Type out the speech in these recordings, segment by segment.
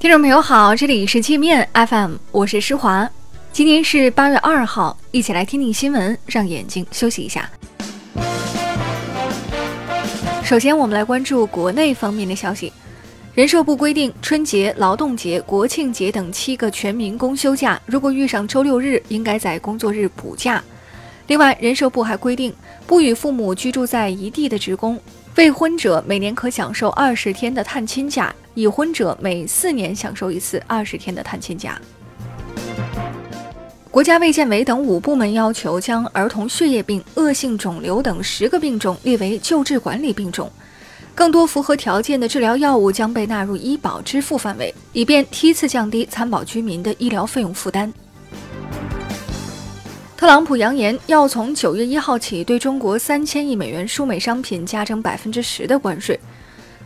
听众朋友好，这里是界面 FM，我是施华。今天是八月二号，一起来听听新闻，让眼睛休息一下。首先，我们来关注国内方面的消息。人社部规定，春节、劳动节、国庆节等七个全民公休假，如果遇上周六日，应该在工作日补假。另外，人社部还规定，不与父母居住在一地的职工。未婚者每年可享受二十天的探亲假，已婚者每四年享受一次二十天的探亲假。国家卫健委等五部门要求将儿童血液病、恶性肿瘤等十个病种列为救治管理病种，更多符合条件的治疗药物将被纳入医保支付范围，以便梯次降低参保居民的医疗费用负担。特朗普扬言要从九月一号起对中国三千亿美元输美商品加征百分之十的关税。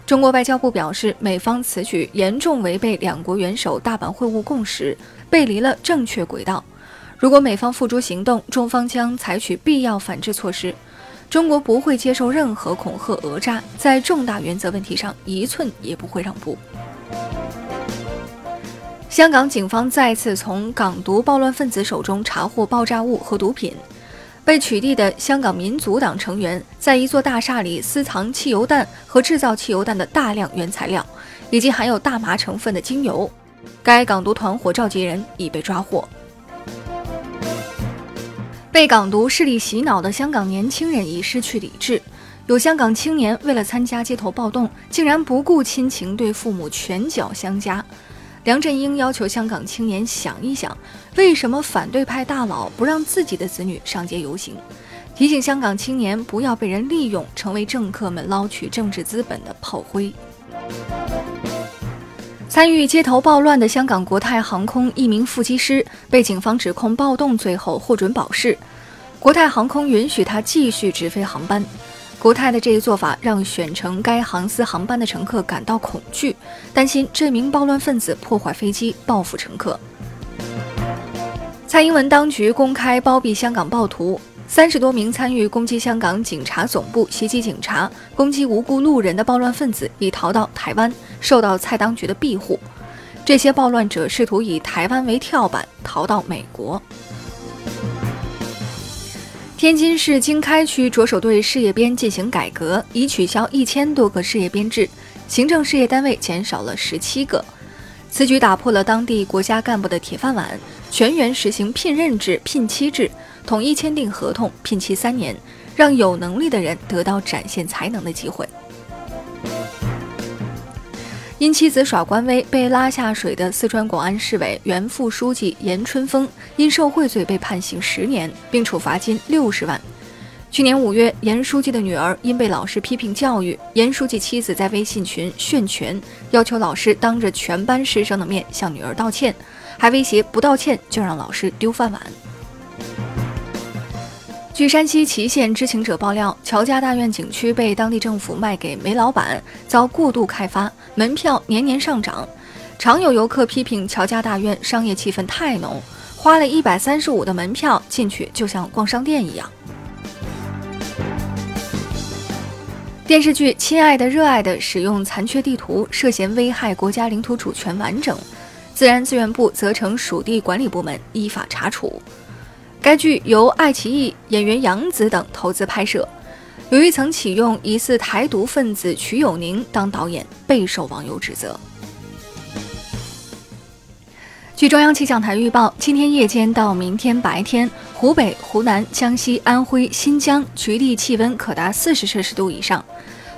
中国外交部表示，美方此举严重违背两国元首大阪会晤共识，背离了正确轨道。如果美方付诸行动，中方将采取必要反制措施。中国不会接受任何恐吓讹诈，在重大原则问题上一寸也不会让步。香港警方再次从港独暴乱分子手中查获爆炸物和毒品。被取缔的香港民族党成员在一座大厦里私藏汽油弹和制造汽油弹的大量原材料，以及含有大麻成分的精油。该港独团伙召集人已被抓获。被港独势力洗脑的香港年轻人已失去理智。有香港青年为了参加街头暴动，竟然不顾亲情，对父母拳脚相加。梁振英要求香港青年想一想，为什么反对派大佬不让自己的子女上街游行？提醒香港青年不要被人利用，成为政客们捞取政治资本的炮灰。参与街头暴乱的香港国泰航空一名副机师被警方指控暴动罪后获准保释，国泰航空允许他继续直飞航班。国泰的这一做法让选乘该航司航班的乘客感到恐惧，担心这名暴乱分子破坏飞机报复乘客。蔡英文当局公开包庇香港暴徒，三十多名参与攻击香港警察总部、袭击警察、攻击无辜路人的暴乱分子已逃到台湾，受到蔡当局的庇护。这些暴乱者试图以台湾为跳板逃到美国。天津市经开区着手对事业编进行改革，已取消一千多个事业编制，行政事业单位减少了十七个。此举打破了当地国家干部的铁饭碗，全员实行聘任制、聘期制，统一签订合同，聘期三年，让有能力的人得到展现才能的机会。因妻子耍官威被拉下水的四川广安市委原副书记严春风，因受贿罪被判刑十年，并处罚金六十万。去年五月，严书记的女儿因被老师批评教育，严书记妻子在微信群炫拳，要求老师当着全班师生的面向女儿道歉，还威胁不道歉就让老师丢饭碗。据山西祁县知情者爆料，乔家大院景区被当地政府卖给煤老板，遭过度开发，门票年年上涨。常有游客批评乔家大院商业气氛太浓，花了一百三十五的门票进去就像逛商店一样。电视剧《亲爱的热爱的》使用残缺地图，涉嫌危害国家领土主权完整，自然资源部责成属地管理部门依法查处。该剧由爱奇艺演员杨紫等投资拍摄，由于曾启用疑似台独分子瞿友宁当导演，备受网友指责。据中央气象台预报，今天夜间到明天白天，湖北、湖南、江西、安徽、新疆局地气温可达四十摄氏度以上；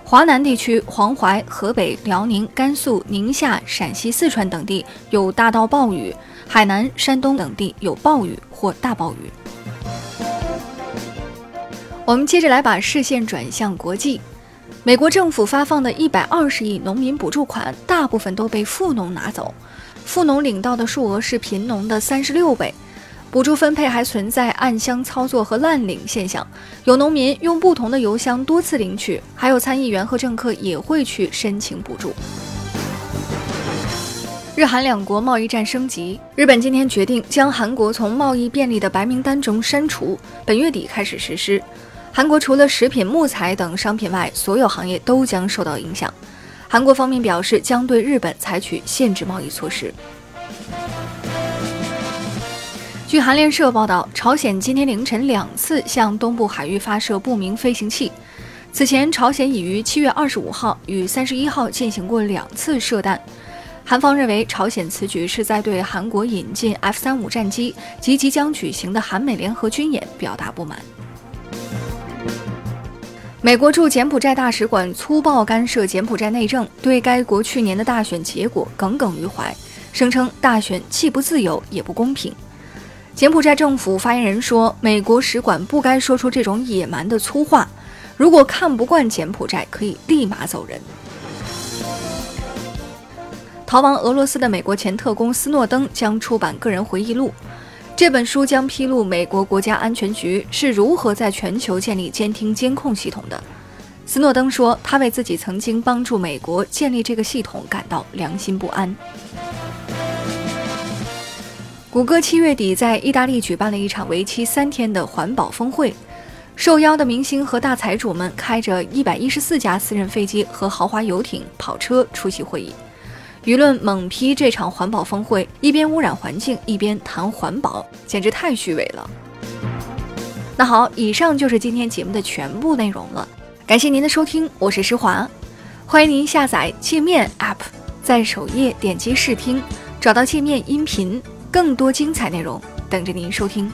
华南地区、黄淮、河北、辽宁、甘肃、宁夏、陕西、四川等地有大到暴雨。海南、山东等地有暴雨或大暴雨。我们接着来把视线转向国际，美国政府发放的一百二十亿农民补助款，大部分都被富农拿走，富农领到的数额是贫农的三十六倍。补助分配还存在暗箱操作和滥领现象，有农民用不同的邮箱多次领取，还有参议员和政客也会去申请补助。日韩两国贸易战升级，日本今天决定将韩国从贸易便利的白名单中删除，本月底开始实施。韩国除了食品、木材等商品外，所有行业都将受到影响。韩国方面表示将对日本采取限制贸易措施。据韩联社报道，朝鲜今天凌晨两次向东部海域发射不明飞行器。此前，朝鲜已于七月二十五号与三十一号进行过两次射弹。韩方认为，朝鲜此举是在对韩国引进 F 三五战机及即将举行的韩美联合军演表达不满。美国驻柬埔寨大使馆粗暴干涉柬埔寨内政，对该国去年的大选结果耿耿于怀，声称大选既不自由也不公平。柬埔寨政府发言人说：“美国使馆不该说出这种野蛮的粗话。如果看不惯柬埔寨，可以立马走人。”逃亡俄罗斯的美国前特工斯诺登将出版个人回忆录，这本书将披露美国国家安全局是如何在全球建立监听监控系统的。斯诺登说：“他为自己曾经帮助美国建立这个系统感到良心不安。”谷歌七月底在意大利举办了一场为期三天的环保峰会，受邀的明星和大财主们开着一百一十四架私人飞机和豪华游艇、跑车出席会议。舆论猛批这场环保峰会一边污染环境，一边谈环保，简直太虚伪了。那好，以上就是今天节目的全部内容了，感谢您的收听，我是施华，欢迎您下载界面 App，在首页点击试听，找到界面音频。更多精彩内容等着您收听。